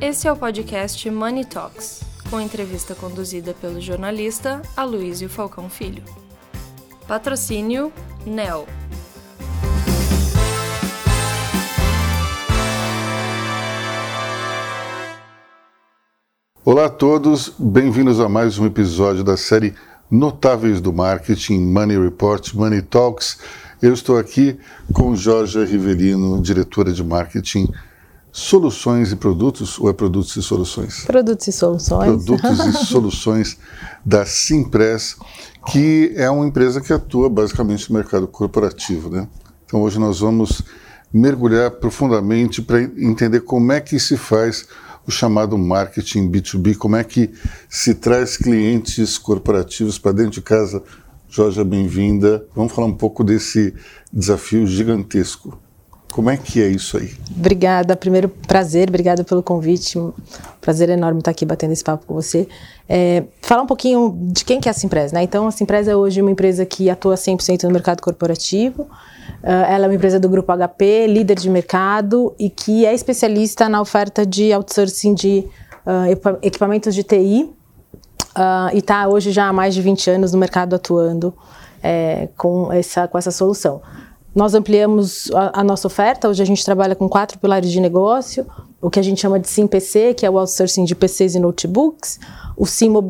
Esse é o podcast Money Talks, com entrevista conduzida pelo jornalista Aloysio Falcão Filho. Patrocínio NEL. Olá a todos, bem-vindos a mais um episódio da série Notáveis do Marketing Money Report Money Talks. Eu estou aqui com Jorge Rivelino, diretora de marketing Soluções e Produtos, ou é Produtos e Soluções? Produtos e Soluções. Produtos e Soluções da Simpress, que é uma empresa que atua basicamente no mercado corporativo. Né? Então hoje nós vamos mergulhar profundamente para entender como é que se faz o chamado marketing B2B, como é que se traz clientes corporativos para dentro de casa. Jorge, bem-vinda. Vamos falar um pouco desse desafio gigantesco. Como é que é isso aí? Obrigada, primeiro prazer, obrigada pelo convite. Prazer enorme estar aqui batendo esse papo com você. É, falar um pouquinho de quem que é a Simpresa, né? Então, a Simpresa é hoje uma empresa que atua 100% no mercado corporativo. Uh, ela é uma empresa do grupo HP, líder de mercado e que é especialista na oferta de outsourcing de uh, equipamentos de TI. Uh, e está hoje já há mais de 20 anos no mercado atuando é, com, essa, com essa solução. Nós ampliamos a, a, nossa oferta, hoje a gente trabalha com quatro pilares de negócio, o que a gente chama de SIM PC, que é o outsourcing de PCs e notebooks, o SIM uh,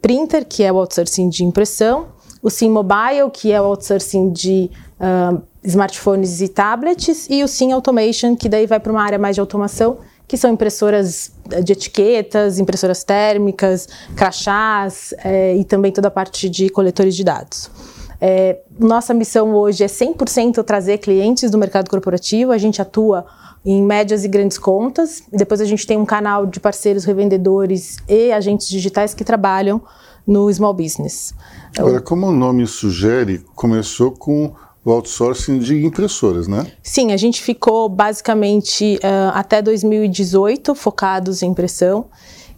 Printer, que é o outsourcing de impressão, o SIM Mobile, que é o outsourcing de uh, smartphones e tablets, e o SIM Automation, que daí vai para uma área mais de automação, que são impressoras de etiquetas, impressoras térmicas, crachás é, e também toda a parte de coletores de dados. É, nossa missão hoje é 100% trazer clientes do mercado corporativo, a gente atua em médias e grandes contas, depois a gente tem um canal de parceiros revendedores e agentes digitais que trabalham no small business. Agora, como o nome sugere, começou com o outsourcing de impressoras, né? Sim, a gente ficou basicamente uh, até 2018 focados em impressão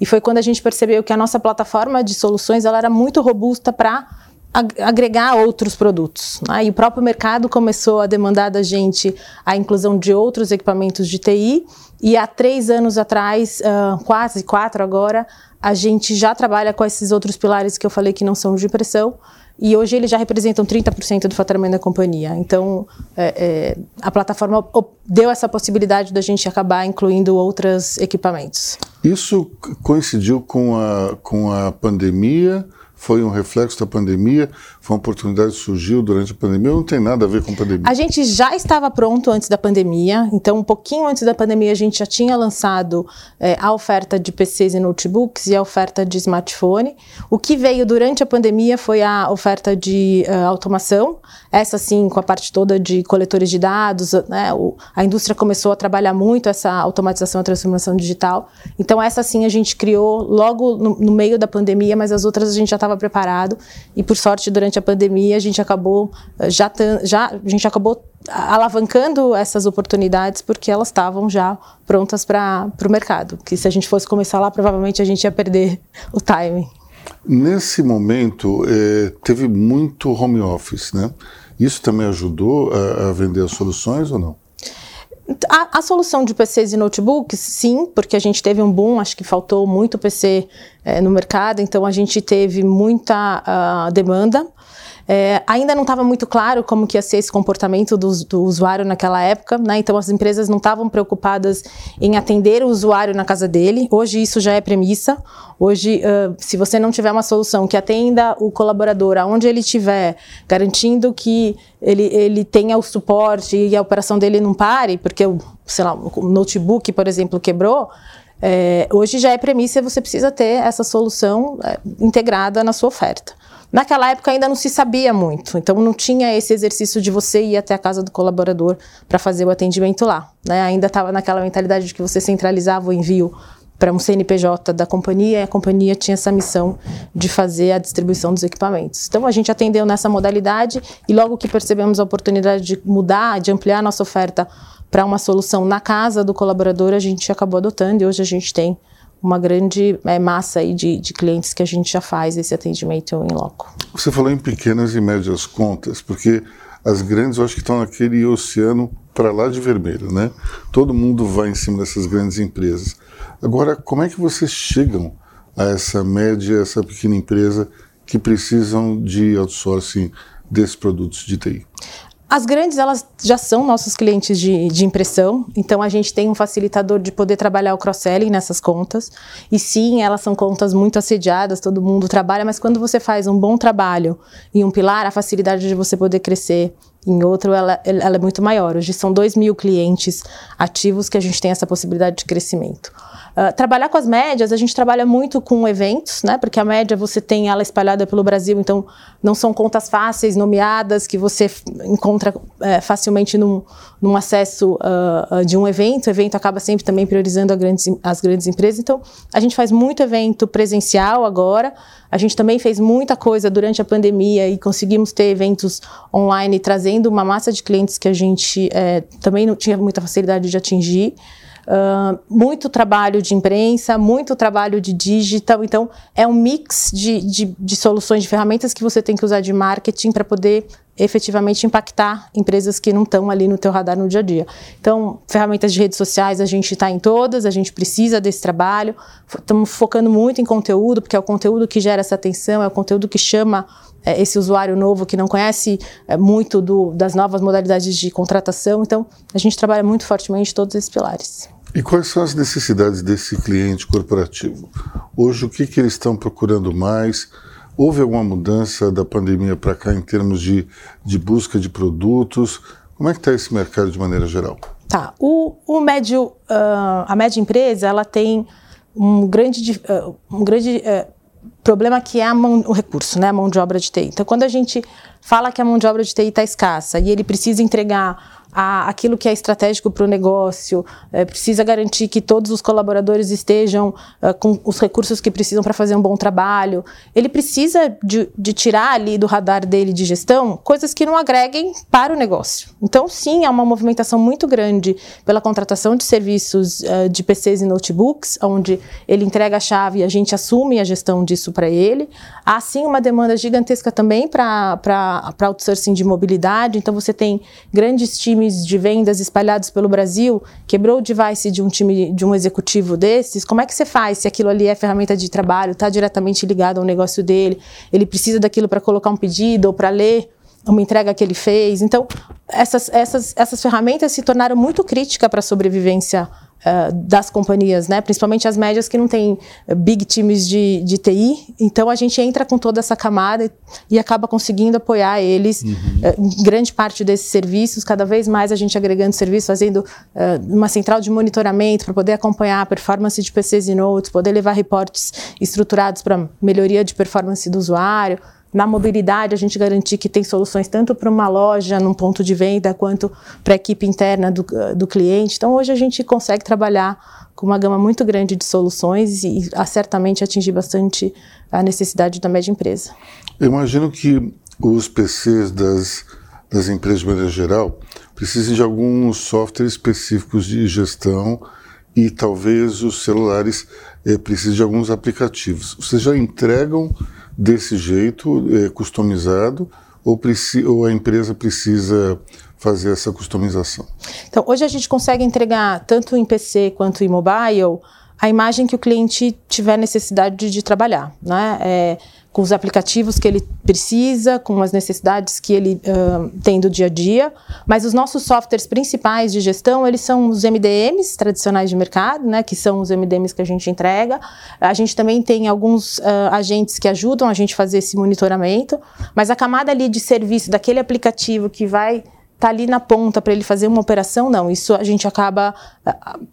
e foi quando a gente percebeu que a nossa plataforma de soluções ela era muito robusta para agregar outros produtos. Né? E o próprio mercado começou a demandar da gente a inclusão de outros equipamentos de TI. E há três anos atrás, uh, quase quatro agora, a gente já trabalha com esses outros pilares que eu falei que não são de impressão. E hoje eles já representam 30% do faturamento da companhia. Então, é, é, a plataforma deu essa possibilidade da gente acabar incluindo outros equipamentos. Isso coincidiu com a, com a pandemia? Foi um reflexo da pandemia, foi uma oportunidade que surgiu durante a pandemia, não tem nada a ver com a pandemia. A gente já estava pronto antes da pandemia, então um pouquinho antes da pandemia a gente já tinha lançado é, a oferta de PCs e notebooks e a oferta de smartphone. O que veio durante a pandemia foi a oferta de uh, automação, essa sim com a parte toda de coletores de dados, né, o, a indústria começou a trabalhar muito essa automatização e transformação digital, então essa sim a gente criou logo no, no meio da pandemia, mas as outras a gente já estava preparado e por sorte durante a pandemia a gente acabou eh, já, já a gente acabou alavancando essas oportunidades porque elas estavam já prontas para o mercado. Que se a gente fosse começar lá, provavelmente a gente ia perder o timing. Nesse momento, eh, teve muito home office, né? Isso também ajudou a, a vender as soluções ou não? A, a, solução de PCs e notebooks, sim, porque a gente teve um boom, acho que faltou muito PC é, no mercado, então a gente teve muita uh, demanda. É, ainda não estava muito claro como que ia ser esse comportamento do, do usuário naquela época, né? então as empresas não estavam preocupadas em atender o usuário na casa dele. Hoje isso já é premissa. Hoje, uh, se você não tiver uma solução que atenda o colaborador aonde ele estiver, garantindo que ele, ele tenha o suporte e a operação dele não pare, porque o, sei lá, o notebook, por exemplo, quebrou, é, hoje já é premissa e você precisa ter essa solução é, integrada na sua oferta. Naquela época ainda não se sabia muito, então não tinha esse exercício de você ir até a casa do colaborador para fazer o atendimento lá. Né? Ainda estava naquela mentalidade de que você centralizava o envio para um CNPJ da companhia e a companhia tinha essa missão de fazer a distribuição dos equipamentos. Então a gente atendeu nessa modalidade e logo que percebemos a oportunidade de mudar, de ampliar a nossa oferta para uma solução na casa do colaborador, a gente acabou adotando e hoje a gente tem uma grande é, massa aí de, de clientes que a gente já faz esse atendimento em loco. Você falou em pequenas e médias contas, porque as grandes, eu acho que estão naquele oceano para lá de vermelho, né? Todo mundo vai em cima dessas grandes empresas. Agora, como é que vocês chegam a essa média, essa pequena empresa que precisam de outsourcing desses produtos de TI? As grandes, elas já são nossos clientes de, de impressão, então a gente tem um facilitador de poder trabalhar o cross-selling nessas contas. E sim, elas são contas muito assediadas, todo mundo trabalha, mas quando você faz um bom trabalho em um pilar, a facilidade de você poder crescer em outro, ela, ela é muito maior. Hoje são 2 mil clientes ativos que a gente tem essa possibilidade de crescimento. Uh, trabalhar com as médias, a gente trabalha muito com eventos, né? Porque a média você tem ela espalhada pelo Brasil, então não são contas fáceis, nomeadas, que você encontra é, facilmente num, num acesso uh, de um evento. O evento acaba sempre também priorizando grandes, as grandes empresas. Então, a gente faz muito evento presencial agora. A gente também fez muita coisa durante a pandemia e conseguimos ter eventos online, trazendo uma massa de clientes que a gente é, também não tinha muita facilidade de atingir. Uh, muito trabalho de imprensa, muito trabalho de digital. Então, é um mix de, de, de soluções, de ferramentas que você tem que usar de marketing para poder efetivamente impactar empresas que não estão ali no teu radar no dia a dia. Então, ferramentas de redes sociais, a gente está em todas, a gente precisa desse trabalho. Estamos focando muito em conteúdo, porque é o conteúdo que gera essa atenção, é o conteúdo que chama esse usuário novo que não conhece é, muito do, das novas modalidades de contratação. Então, a gente trabalha muito fortemente todos esses pilares. E quais são as necessidades desse cliente corporativo? Hoje, o que, que eles estão procurando mais? Houve alguma mudança da pandemia para cá em termos de, de busca de produtos? Como é que está esse mercado de maneira geral? Tá. O, o médio, uh, a média empresa, ela tem um grande, uh, um grande uh, problema que é a mão, o recurso, né, a mão de obra de TI. Então, quando a gente fala que a mão de obra de TI está escassa e ele precisa entregar a, aquilo que é estratégico para o negócio, é, precisa garantir que todos os colaboradores estejam é, com os recursos que precisam para fazer um bom trabalho. Ele precisa de, de, tirar ali do radar dele de gestão coisas que não agreguem para o negócio. Então, sim, há uma movimentação muito grande pela contratação de serviços uh, de PCs e notebooks, onde ele entrega a chave e a gente assume a gestão disso para ele. Há, sim, uma demanda gigantesca também para outsourcing de mobilidade. Então, você tem grandes times times de vendas espalhados pelo Brasil, quebrou o device de um time, de um executivo desses, como é que você faz se aquilo ali é ferramenta de trabalho, está diretamente ligado ao negócio dele, ele precisa daquilo para colocar um pedido ou para ler uma entrega que ele fez. Então, essas, essas, essas ferramentas se tornaram muito críticas para a sobrevivência uh, das companhias, né? principalmente as médias que não têm big times de, de TI. Então, a gente entra com toda essa camada e, e acaba conseguindo apoiar eles uhum. uh, grande parte desses serviços, cada vez mais a gente agregando serviços, fazendo uh, uma central de monitoramento para poder acompanhar a performance de PCs e notes, poder levar reportes estruturados para melhoria de performance do usuário na mobilidade, a gente garantir que tem soluções tanto para uma loja, num ponto de venda, quanto para a equipe interna do, do cliente. Então, hoje a gente consegue trabalhar com uma gama muito grande de soluções e, e certamente atingir bastante a necessidade da média empresa. Eu imagino que os PCs das, das empresas de maneira geral precisem de alguns softwares específicos de gestão e talvez os celulares eh, precisem de alguns aplicativos. Vocês já entregam desse jeito, é, customizado, ou, ou a empresa precisa fazer essa customização? Então, hoje a gente consegue entregar tanto em PC quanto em mobile a imagem que o cliente tiver necessidade de, de trabalhar, né? É, com os aplicativos que ele precisa, com as necessidades que ele uh, tem do dia a dia. Mas os nossos softwares principais de gestão, eles são os MDMs tradicionais de mercado, né, que são os MDMs que a gente entrega. A gente também tem alguns uh, agentes que ajudam a gente a fazer esse monitoramento, mas a camada ali de serviço daquele aplicativo que vai tá ali na ponta para ele fazer uma operação, não. Isso a gente acaba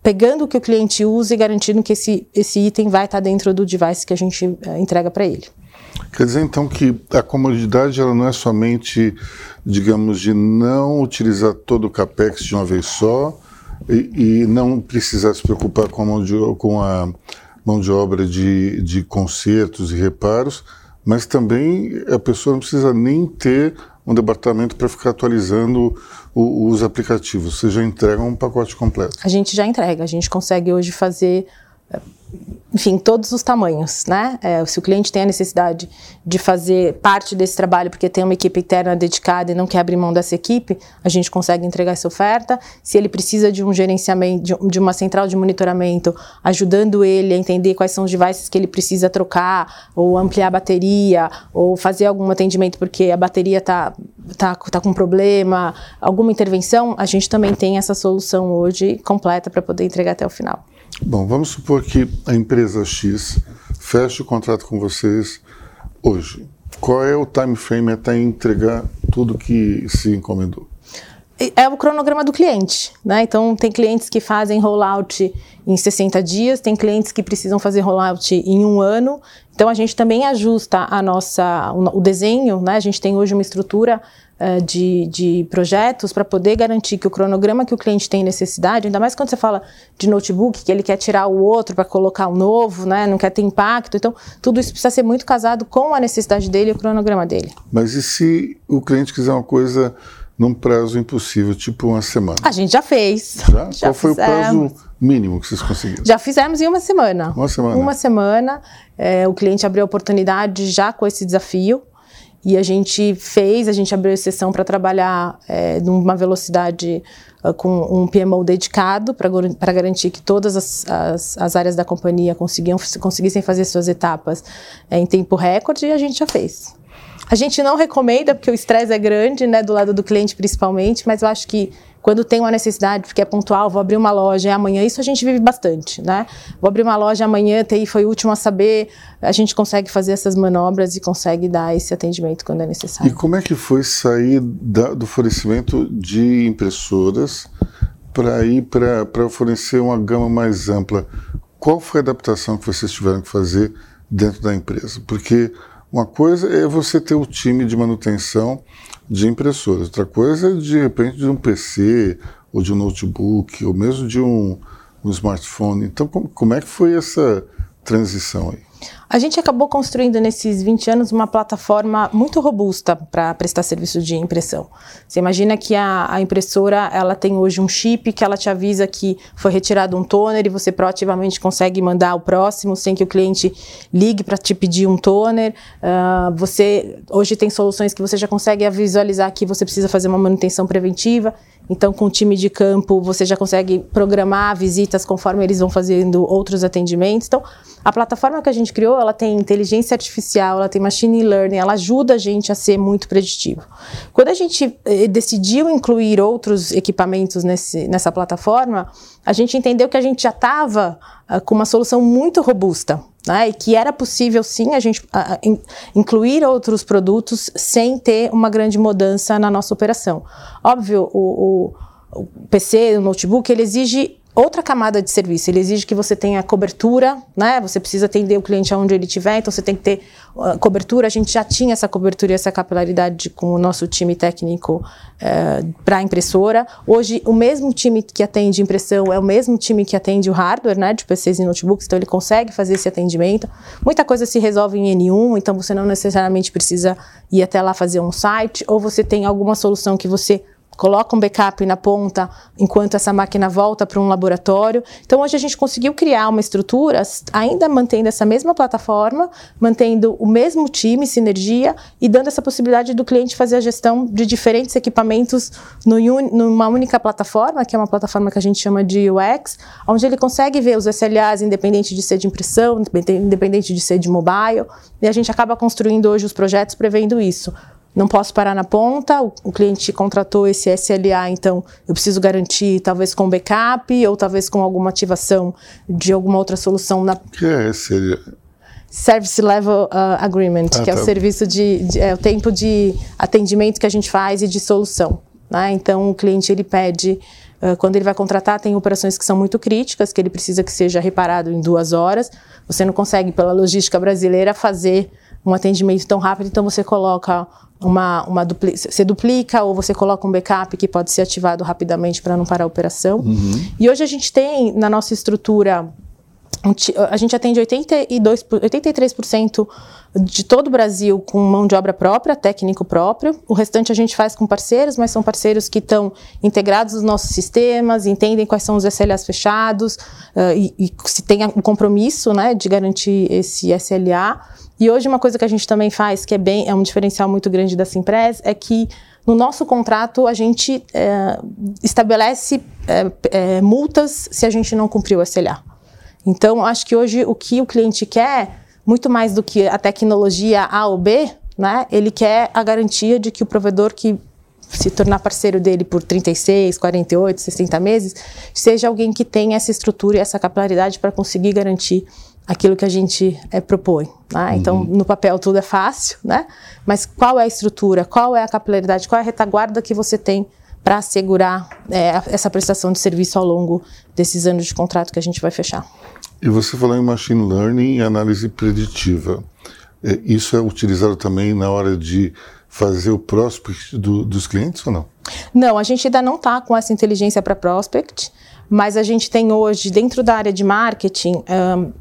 pegando o que o cliente usa e garantindo que esse, esse item vai estar tá dentro do device que a gente entrega para ele. Quer dizer então que a comodidade ela não é somente, digamos, de não utilizar todo o capex de uma vez só e, e não precisar se preocupar com a mão de, com a mão de obra de, de consertos e reparos, mas também a pessoa não precisa nem ter um departamento para ficar atualizando o, os aplicativos. Vocês já entregam um pacote completo? A gente já entrega. A gente consegue hoje fazer enfim, todos os tamanhos, né? É, se o cliente tem a necessidade de fazer parte desse trabalho porque tem uma equipe interna dedicada e não quer abrir mão dessa equipe, a gente consegue entregar essa oferta. Se ele precisa de um gerenciamento, de uma central de monitoramento, ajudando ele a entender quais são os devices que ele precisa trocar, ou ampliar a bateria, ou fazer algum atendimento porque a bateria está tá, tá com problema, alguma intervenção, a gente também tem essa solução hoje completa para poder entregar até o final. Bom, vamos supor que a empresa X feche o contrato com vocês hoje. Qual é o time frame até entregar tudo que se encomendou? É o cronograma do cliente, né? Então tem clientes que fazem rollout em 60 dias, tem clientes que precisam fazer rollout em um ano. Então a gente também ajusta a nossa o desenho, né? A gente tem hoje uma estrutura uh, de, de projetos para poder garantir que o cronograma que o cliente tem necessidade, ainda mais quando você fala de notebook, que ele quer tirar o outro para colocar o um novo, né, não quer ter impacto. Então, tudo isso precisa ser muito casado com a necessidade dele e o cronograma dele. Mas e se o cliente quiser uma coisa num prazo impossível, tipo uma semana? A gente já fez. Já? já Qual foi fizemos. o prazo mínimo que vocês conseguiram? Já fizemos em uma semana. Uma semana. Uma semana. É, o cliente abriu a oportunidade já com esse desafio. E a gente fez, a gente abriu exceção para trabalhar é, numa velocidade uh, com um PMO dedicado para garantir que todas as, as, as, áreas da companhia conseguiam, conseguissem fazer suas etapas é, em tempo recorde e a gente já fez. A gente não recomenda, porque o estresse é grande, né, do lado do cliente principalmente, mas eu acho que quando tem uma necessidade, porque é pontual, vou abrir uma loja, é amanhã, isso a gente vive bastante, né? Vou abrir uma loja amanhã, TI foi o último a saber, a gente consegue fazer essas manobras e consegue dar esse atendimento quando é necessário. E como é que foi sair da, do fornecimento de impressoras para ir para fornecer uma gama mais ampla? Qual foi a adaptação que vocês tiveram que fazer dentro da empresa? Porque uma coisa é você ter o time de manutenção de impressoras, outra coisa é de repente de um PC ou de um notebook ou mesmo de um, um smartphone. Então, como, como é que foi essa transição aí? A gente acabou construindo nesses 20 anos uma plataforma muito robusta para prestar serviço de impressão. Você imagina que a, a, impressora ela tem hoje um chip que ela te avisa que foi retirado um toner e você proativamente consegue mandar o próximo sem que o cliente ligue para te pedir um toner. Uh, você hoje tem soluções que você já consegue visualizar que você precisa fazer uma manutenção preventiva. Então, com o time de campo, você já consegue programar visitas conforme eles vão fazendo outros atendimentos. Então, a plataforma que a gente criou, ela tem inteligência artificial, ela tem machine learning, ela ajuda a gente a ser muito preditivo. Quando a gente eh, decidiu incluir outros equipamentos nesse, nessa plataforma, a gente entendeu que a gente já estava uh, com uma solução muito robusta. Né, e que era possível sim a gente uh, in, incluir outros produtos sem ter uma grande mudança na nossa operação. Óbvio, o, o, o PC, o notebook, ele exige outra camada de serviço. Ele exige que você tenha cobertura, né? Você precisa atender o cliente aonde ele estiver, então você tem que ter uh, cobertura. A gente já tinha essa cobertura e essa capilaridade com o nosso time técnico uh, eh, para impressora. Hoje, o mesmo time que atende impressão é o mesmo time que atende o hardware, né? De PCs e notebooks, então ele consegue fazer esse atendimento. Muita coisa se resolve em N1, então você não necessariamente precisa ir até lá fazer um site, ou você tem alguma solução que você coloca um backup na ponta enquanto essa máquina volta para um laboratório. Então, hoje a gente conseguiu criar uma estrutura, ainda mantendo essa mesma plataforma, mantendo o mesmo time, sinergia e dando essa possibilidade do cliente fazer a gestão de diferentes equipamentos no, numa única plataforma, que é uma plataforma que a gente chama de UX, onde ele consegue ver os SLAs independente de ser de impressão, independente de ser de mobile, e a gente acaba construindo hoje os projetos prevendo isso não posso parar na ponta, o, o, cliente contratou esse SLA, então eu preciso garantir talvez com backup ou talvez com alguma ativação de alguma outra solução. Na... O que é SLA? Service Level uh, Agreement, ah, que tá. é o tá. serviço de, de, é o tempo de atendimento que a gente faz e de solução. Né? Então o cliente ele pede uh, quando ele vai contratar, tem operações que são muito críticas, que ele precisa que seja reparado em duas horas. Você não consegue, pela logística brasileira, fazer um atendimento tão rápido, então você coloca uma, uma dupli você duplica ou você coloca um backup que pode ser ativado rapidamente para não parar a operação. Uhum. E hoje a gente tem na nossa estrutura a gente atende 82, 83% de todo o Brasil com mão de obra própria, técnico próprio. O restante a gente faz com parceiros, mas são parceiros que estão integrados nos nossos sistemas, entendem quais são os SLAs fechados uh, e, e, se tem um compromisso né, de garantir esse SLA. E hoje uma coisa que a gente também faz, que é bem é um diferencial muito grande da Simpress, é que no nosso contrato a gente é, estabelece é, é, multas se a gente não cumprir o SLA. Então, acho que hoje o que o cliente quer, muito mais do que a tecnologia A ou B, né, ele quer a garantia de que o provedor que se tornar parceiro dele por 36, 48, 60 meses, seja alguém que tenha essa estrutura e essa capilaridade para conseguir garantir aquilo que a gente é, propõe. Né? Então, uhum. no papel tudo é fácil, né? mas qual é a estrutura, qual é a capilaridade, qual é a retaguarda que você tem para assegurar é, essa prestação de serviço ao longo desses anos de contrato que a gente vai fechar. E você falou em machine learning e análise preditiva. É, isso é utilizado também na hora de fazer o prospect do, dos clientes ou não? Não, a gente ainda não está com essa inteligência para prospect, mas a gente tem hoje, dentro da área de marketing, um,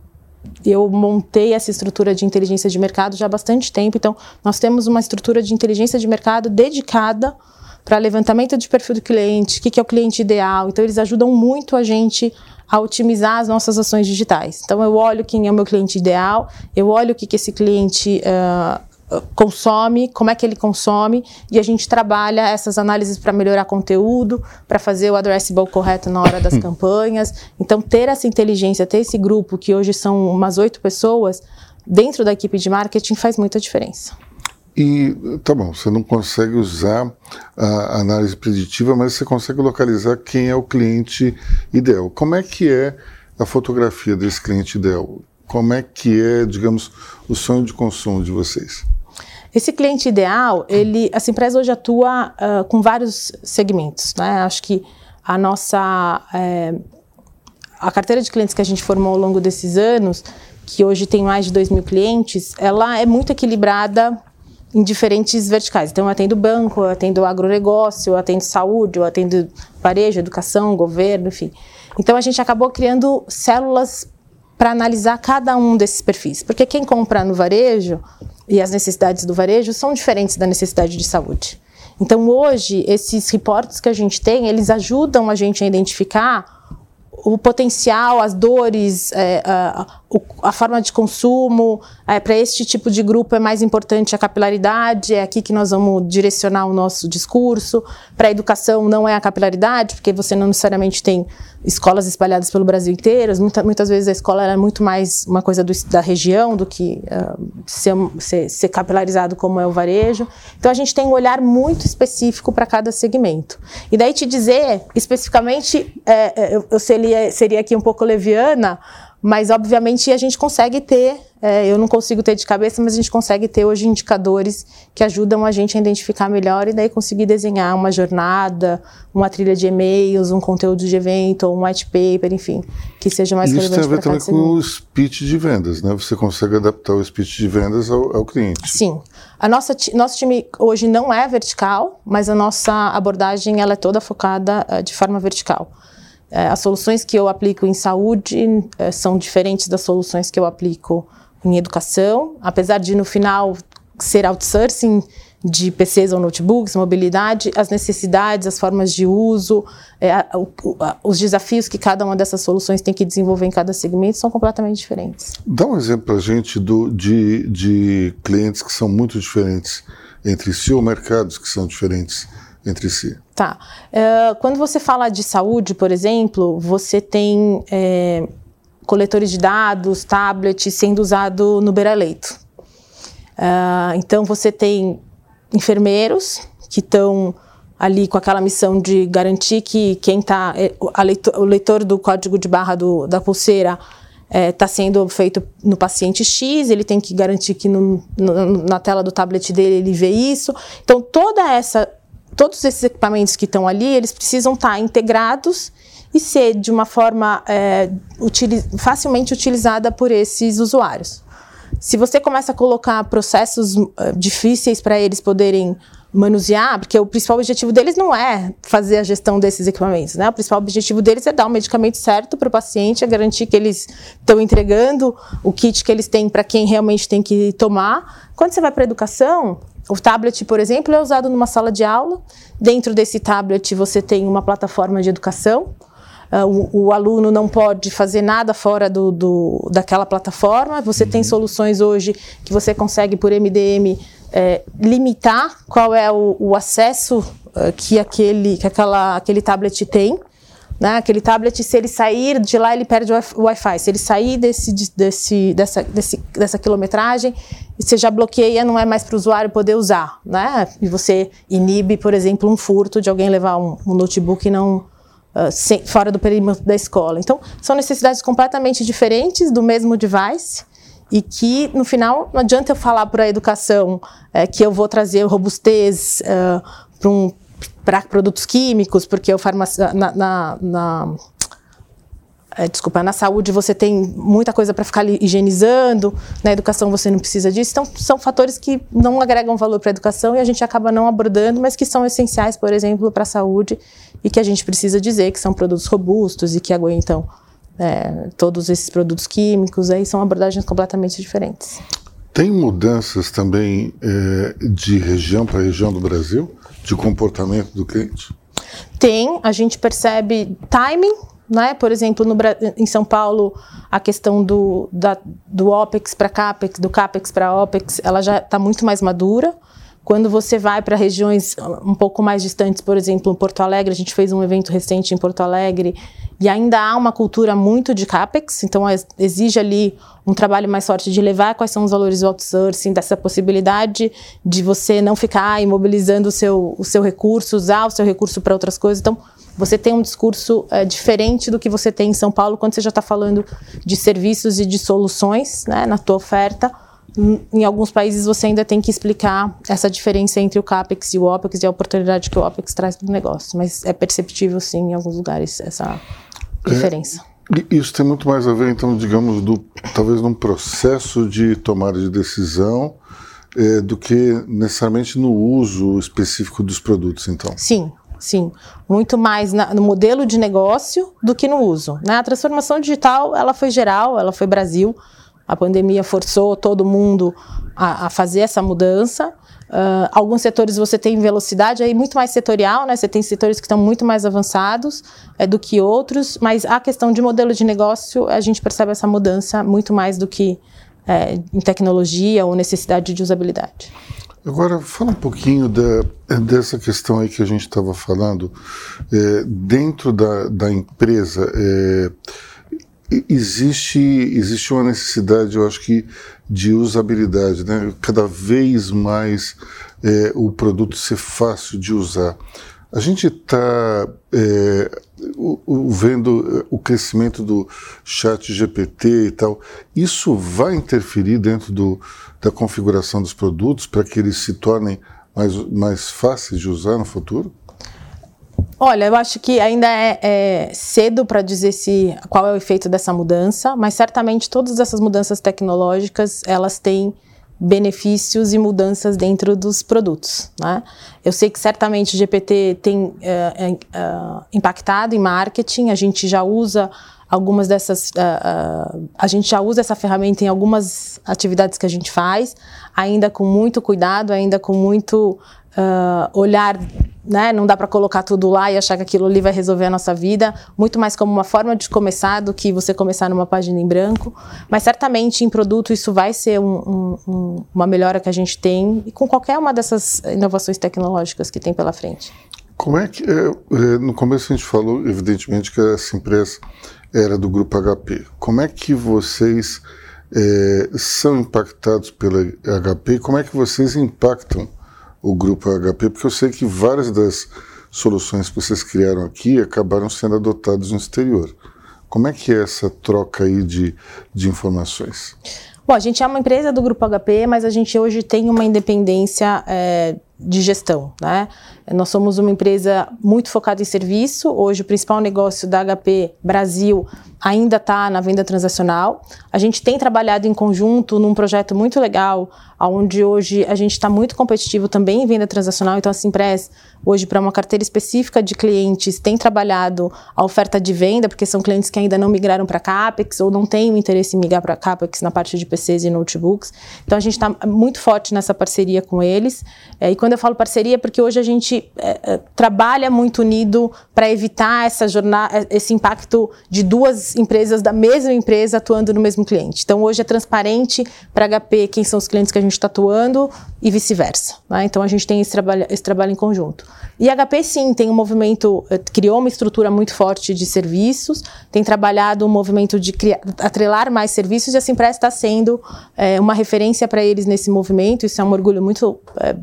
eu montei essa estrutura de inteligência de mercado já há bastante tempo, então nós temos uma estrutura de inteligência de mercado dedicada para levantamento de perfil do cliente, o que, que é o cliente ideal. Então, eles ajudam muito a gente a otimizar as nossas ações digitais. Então, eu olho quem é o meu cliente ideal, eu olho o que, que esse cliente uh, consome, como é que ele consome, e a gente trabalha essas análises para melhorar conteúdo, para fazer o addressable correto na hora das campanhas. Então, ter essa inteligência, ter esse grupo, que hoje são umas oito pessoas, dentro da equipe de marketing faz muita diferença. E tá bom, você não consegue usar a análise preditiva, mas você consegue localizar quem é o cliente ideal. Como é que é a fotografia desse cliente ideal? Como é que é, digamos, o sonho de consumo de vocês? Esse cliente ideal, ele, a empresa hoje atua uh, com vários segmentos, né? Acho que a nossa é, a carteira de clientes que a gente formou ao longo desses anos, que hoje tem mais de 2 mil clientes, ela é muito equilibrada em diferentes verticais. Então, eu atendo banco, eu atendo agronegócio, eu atendo saúde, eu atendo varejo, educação, governo, enfim. Então, a gente acabou criando células para analisar cada um desses perfis. Porque quem compra no varejo e as necessidades do varejo são diferentes da necessidade de saúde. Então, hoje, esses reportes que a gente tem, eles ajudam a gente a identificar o potencial, as dores, é, a, a, forma de consumo. É, Para este tipo de grupo é mais importante a capilaridade, é aqui que nós vamos direcionar o nosso discurso. Para a educação não é a capilaridade, porque você não necessariamente tem escolas espalhadas pelo Brasil inteiro. Muita, muitas vezes a escola é muito mais uma coisa do, da região do que uh, ser, ser, ser, capilarizado como é o varejo. Então a gente tem um olhar muito específico para cada segmento. E daí te dizer especificamente, é, eu, eu seria, seria aqui um pouco leviana, mas, obviamente, a gente consegue ter, é, eu não consigo ter de cabeça, mas a gente consegue ter hoje indicadores que ajudam a gente a identificar melhor e daí conseguir desenhar uma jornada, uma trilha de e-mails, um conteúdo de evento, um white paper, enfim, que seja mais Isso relevante Isso tem a ver também com o speech de vendas, né? Você consegue adaptar o speech de vendas ao, ao cliente. Sim. A nossa, nosso time hoje não é vertical, mas a nossa abordagem ela é toda focada uh, de forma vertical. É, as soluções que eu aplico em saúde é, são diferentes das soluções que eu aplico em educação, apesar de no final ser outsourcing de PCs ou notebooks, mobilidade, as necessidades, as formas de uso, é, a, a, os desafios que cada uma dessas soluções tem que desenvolver em cada segmento são completamente diferentes. Dá um exemplo para a gente do, de, de clientes que são muito diferentes entre si ou mercados que são diferentes entre si. Tá. Uh, quando você fala de saúde, por exemplo, você tem é, coletores de dados, tablets sendo usado no beira-leito. Uh, então você tem enfermeiros que estão ali com aquela missão de garantir que quem está é, o leitor do código de barra do, da pulseira está é, tá sendo feito no paciente X, ele tem que garantir que no, no, na tela do tablet dele ele vê isso. Então, toda essa todos esses equipamentos que estão ali, eles precisam estar integrados e ser de uma forma é, facilmente utilizada por esses usuários. Se você começa a colocar processos uh, difíceis para eles poderem manusear, porque o principal objetivo deles não é fazer a gestão desses equipamentos, né? O principal objetivo deles é dar o medicamento certo para o paciente, é garantir que eles estão entregando o kit que eles têm para quem realmente tem que tomar. Quando você vai para a educação, o tablet, por exemplo, é usado numa sala de aula. Dentro desse tablet você tem uma plataforma de educação. Uh, o, o, aluno não pode fazer nada fora do, do daquela plataforma. Você uhum. tem soluções hoje que você consegue por MDM é, limitar qual é o, o acesso uh, que, aquele, que aquela, aquele tablet tem. Né? Aquele tablet, se ele sair de lá, ele perde o Wi-Fi. Se ele sair desse, desse, dessa, desse, dessa quilometragem, você já bloqueia, não é mais para o usuário poder usar. Né? E você inibe, por exemplo, um furto de alguém levar um, um notebook e não, uh, sem, fora do perímetro da escola. Então, são necessidades completamente diferentes do mesmo device e que no final não adianta eu falar para a educação é, que eu vou trazer robustez uh, para um, produtos químicos, porque farmaci na, na, na é, desculpa, na saúde você tem muita coisa para ficar higienizando, na educação você não precisa disso. Então, são fatores que não agregam valor para a educação e a gente acaba não abordando, mas que são essenciais, por exemplo, para a saúde e que a gente precisa dizer que são produtos robustos e que aguentam é, todos esses produtos químicos, aí são abordagens completamente diferentes. Tem mudanças também é, de região para região do Brasil, de comportamento do cliente? Tem, a gente percebe timing, né? Por exemplo, no, em São Paulo, a questão do, da, do OPEX para CAPEX, do CAPEX para OPEX, ela já está muito mais madura. Quando você vai para regiões um pouco mais distantes, por exemplo, em Porto Alegre, a gente fez um evento recente em Porto Alegre e ainda há uma cultura muito de capex, então exige ali um trabalho mais forte de levar quais são os valores do outsourcing, dessa possibilidade de você não ficar imobilizando o seu, o seu recurso, usar o seu recurso para outras coisas. Então, você tem um discurso é, diferente do que você tem em São Paulo quando você já está falando de serviços e de soluções né, na tua oferta em alguns países você ainda tem que explicar essa diferença entre o CAPEX e o OPEX e a oportunidade que o OPEX traz para o negócio. Mas é perceptível, sim, em alguns lugares, essa diferença. É, isso tem muito mais a ver, então, digamos, do, talvez num processo de tomada de decisão é, do que necessariamente no uso específico dos produtos, então. Sim, sim. Muito mais na, no modelo de negócio do que no uso. Né? A transformação digital, ela foi geral, ela foi Brasil, a pandemia forçou todo mundo a, a fazer essa mudança. Uh, alguns setores você tem velocidade aí muito mais setorial, né? Você tem setores que estão muito mais avançados é, do que outros, mas a questão de modelo de negócio a gente percebe essa mudança muito mais do que é, em tecnologia ou necessidade de usabilidade. Agora, fala um pouquinho da, dessa questão aí que a gente estava falando. É, dentro da, da empresa, é, existe existe uma necessidade, eu acho que, de usabilidade, né? Cada vez mais é, o produto ser fácil de usar. A gente está é, vendo o crescimento do chat GPT e tal. Isso vai interferir dentro do, da configuração dos produtos para que eles se tornem mais, mais fáceis de usar no futuro? Olha, eu acho que ainda é, é cedo para dizer se qual é o efeito dessa mudança, mas certamente todas essas mudanças tecnológicas elas têm benefícios e mudanças dentro dos produtos. Né? Eu sei que certamente o GPT tem é, é, impactado em marketing, a gente já usa algumas dessas, uh, a gente já usa essa ferramenta em algumas atividades que a gente faz, ainda com muito cuidado, ainda com muito uh, olhar, né? Não dá para colocar tudo lá e achar que aquilo ali vai resolver a nossa vida. Muito mais como uma forma de começar do que você começar numa página em branco. Mas certamente em produto isso vai ser um, um, uma melhora que a gente tem e com qualquer uma dessas inovações tecnológicas que tem pela frente. Como é que é, é no começo a gente falou, evidentemente, que essa empresa era do grupo HP. Como é que vocês é, são impactados pela HP? Como é que vocês impactam o grupo HP, porque eu sei que várias das soluções que vocês criaram aqui acabaram sendo adotadas no exterior. Como é que é essa troca aí de, de informações? Bom, a gente é uma empresa do Grupo HP, mas a gente hoje tem uma independência é, de gestão. Né? Nós somos uma empresa muito focada em serviço. Hoje, o principal negócio da HP Brasil ainda está na venda transacional. A gente tem trabalhado em conjunto num projeto muito legal onde hoje a gente está muito competitivo também em venda transacional. Então, a Simpress, hoje, para uma carteira específica de clientes, tem trabalhado a oferta de venda, porque são clientes que ainda não migraram para CAPEX ou não têm o interesse em migrar para CAPEX na parte de PCs e notebooks. Então, a gente está muito forte nessa parceria com eles. É, e quando eu falo parceria, é porque hoje a gente é, é, trabalha muito unido para evitar essa jornada, esse impacto de duas empresas da mesma empresa atuando no mesmo cliente. Então, hoje é transparente para HP quem são os clientes que a gente está atuando e vice-versa. Né? Então a gente tem esse trabalho, esse trabalho em conjunto. E a HP sim tem um movimento, eh, criou uma estrutura muito forte de serviços, tem trabalhado um movimento de criar, atrelar mais serviços e a Simpress está sendo é, uma referência para eles nesse movimento. Isso é um orgulho muito é,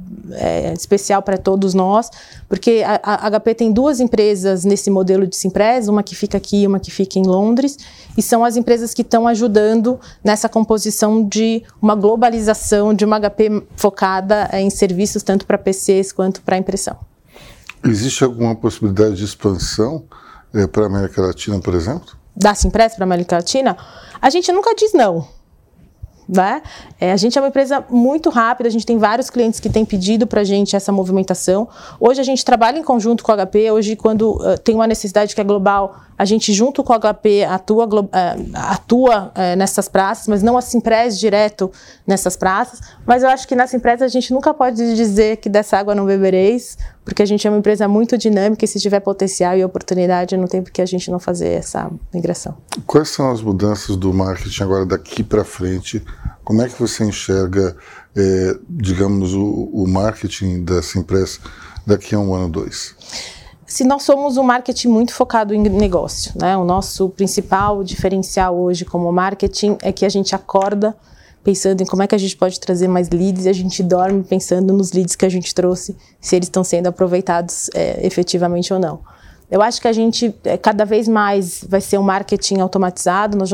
é, especial para todos nós, porque a, a HP tem duas empresas nesse modelo de Simpress, uma que fica aqui e uma que fica em Londres, e são as empresas que estão ajudando nessa composição de uma globalização de uma HP focada em serviços tanto para PCs quanto para impressão. Existe alguma possibilidade de expansão é, para a América Latina, por exemplo? Da Simpress para a América Latina? A gente nunca diz não. Né? É, a gente é uma empresa muito rápida, a gente tem vários clientes que têm pedido para a gente essa movimentação. Hoje a gente trabalha em conjunto com a HP, hoje quando uh, tem uma necessidade que é global, a gente junto com a HP atua, uh, atua uh, nessas praças, mas não a Simpress direto nessas praças. Mas eu acho que na Simpress a gente nunca pode dizer que dessa água não bebereis, porque a gente é uma empresa muito dinâmica e se tiver potencial e oportunidade, não tem por que a gente não fazer essa migração. Quais são as mudanças do marketing agora daqui para frente? Como é que você enxerga, é, digamos, o, o, marketing da Simpress daqui a um ano, dois? Se nós somos um marketing muito focado em negócio, né? O nosso principal diferencial hoje como marketing é que a gente acorda pensando em como é que a gente pode trazer mais leads e a gente dorme pensando nos leads que a gente trouxe, se eles estão sendo aproveitados é, efetivamente ou não. Eu acho que a gente é, cada vez mais vai ser um marketing automatizado. Nós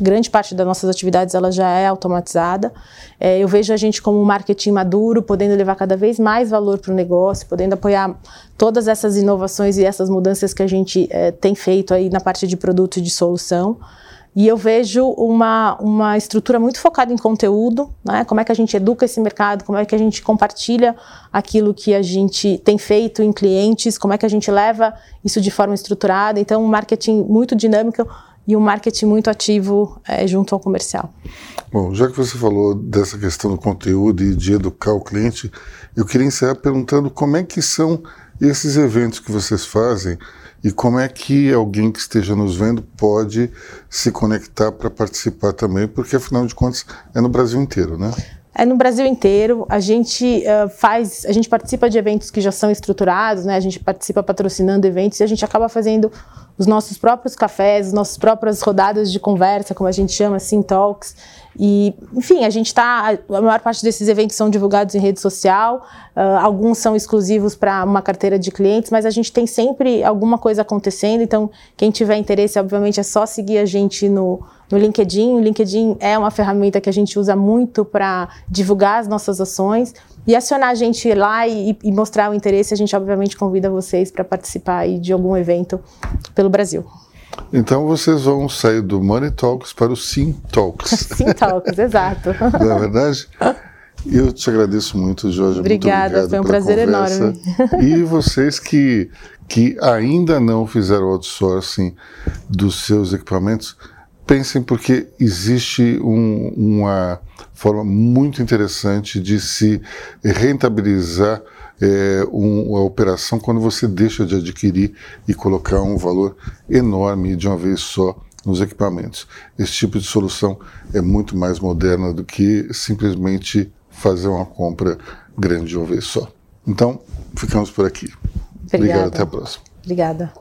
grande parte das nossas atividades ela já é automatizada. É, eu vejo a gente como um marketing maduro, podendo levar cada vez mais valor para o negócio, podendo apoiar todas essas inovações e essas mudanças que a gente é, tem feito aí na parte de produto e de solução. E eu vejo uma, uma estrutura muito focada em conteúdo, né? como é que a gente educa esse mercado, como é que a gente compartilha aquilo que a gente tem feito em clientes, como é que a gente leva isso de forma estruturada. Então, um marketing muito dinâmico e um marketing muito ativo é, junto ao comercial. Bom, já que você falou dessa questão do conteúdo e de educar o cliente, eu queria encerrar perguntando como é que são esses eventos que vocês fazem e como é que alguém que esteja nos vendo pode se conectar para participar também, porque afinal de contas é no Brasil inteiro, né? É no Brasil inteiro. A gente uh, faz, a gente participa de eventos que já são estruturados, né? A gente participa patrocinando eventos e a gente acaba fazendo os nossos próprios cafés, as nossas próprias rodadas de conversa, como a gente chama, assim, talks. E, enfim, a gente está. A maior parte desses eventos são divulgados em rede social, uh, alguns são exclusivos para uma carteira de clientes, mas a gente tem sempre alguma coisa acontecendo. Então, quem tiver interesse, obviamente, é só seguir a gente no, no LinkedIn. O LinkedIn é uma ferramenta que a gente usa muito para divulgar as nossas ações. E acionar a gente lá e, e mostrar o interesse, a gente obviamente convida vocês para participar de algum evento pelo Brasil. Então vocês vão sair do Money Talks para o Sim Talks. Sim Talks, exato. Não é verdade? Eu te agradeço muito, Jorge. Obrigada, muito foi um prazer conversa. enorme. E vocês que, que ainda não fizeram outsourcing dos seus equipamentos, pensem porque existe um, uma forma muito interessante de se rentabilizar é, um, a operação quando você deixa de adquirir e colocar um valor enorme de uma vez só nos equipamentos. Esse tipo de solução é muito mais moderna do que simplesmente fazer uma compra grande de uma vez só. Então, ficamos por aqui. Obrigada. Obrigado, até a próxima. Obrigada.